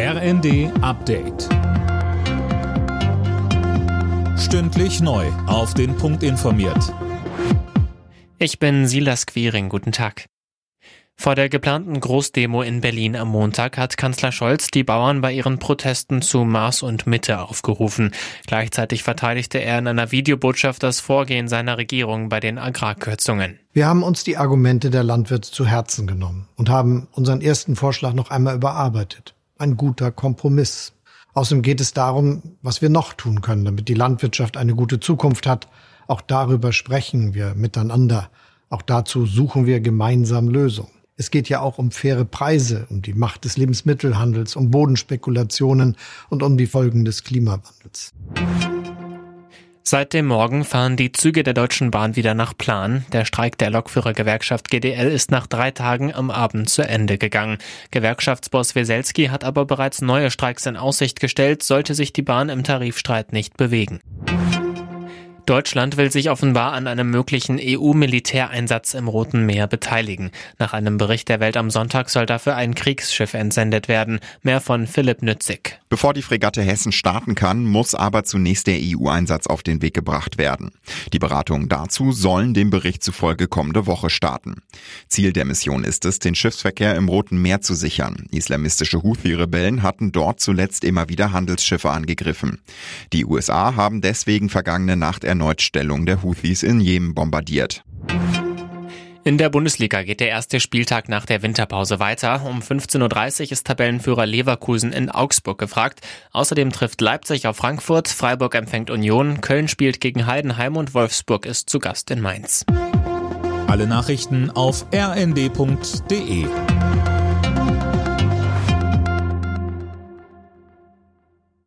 RND Update. Stündlich neu. Auf den Punkt informiert. Ich bin Silas Quiring. Guten Tag. Vor der geplanten Großdemo in Berlin am Montag hat Kanzler Scholz die Bauern bei ihren Protesten zu Maß und Mitte aufgerufen. Gleichzeitig verteidigte er in einer Videobotschaft das Vorgehen seiner Regierung bei den Agrarkürzungen. Wir haben uns die Argumente der Landwirte zu Herzen genommen und haben unseren ersten Vorschlag noch einmal überarbeitet. Ein guter Kompromiss. Außerdem geht es darum, was wir noch tun können, damit die Landwirtschaft eine gute Zukunft hat. Auch darüber sprechen wir miteinander. Auch dazu suchen wir gemeinsam Lösungen. Es geht ja auch um faire Preise, um die Macht des Lebensmittelhandels, um Bodenspekulationen und um die Folgen des Klimawandels. Seit dem Morgen fahren die Züge der Deutschen Bahn wieder nach Plan. Der Streik der Lokführergewerkschaft GDL ist nach drei Tagen am Abend zu Ende gegangen. Gewerkschaftsboss Weselski hat aber bereits neue Streiks in Aussicht gestellt, sollte sich die Bahn im Tarifstreit nicht bewegen. Deutschland will sich offenbar an einem möglichen EU-Militäreinsatz im Roten Meer beteiligen. Nach einem Bericht der Welt am Sonntag soll dafür ein Kriegsschiff entsendet werden. Mehr von Philipp Nützig. Bevor die Fregatte Hessen starten kann, muss aber zunächst der EU-Einsatz auf den Weg gebracht werden. Die Beratungen dazu sollen dem Bericht zufolge kommende Woche starten. Ziel der Mission ist es, den Schiffsverkehr im Roten Meer zu sichern. Islamistische Houthi-Rebellen hatten dort zuletzt immer wieder Handelsschiffe angegriffen. Die USA haben deswegen vergangene Nacht erneut Stellung der Houthis in Jemen bombardiert. In der Bundesliga geht der erste Spieltag nach der Winterpause weiter. Um 15.30 Uhr ist Tabellenführer Leverkusen in Augsburg gefragt. Außerdem trifft Leipzig auf Frankfurt, Freiburg empfängt Union, Köln spielt gegen Heidenheim und Wolfsburg ist zu Gast in Mainz. Alle Nachrichten auf rnd.de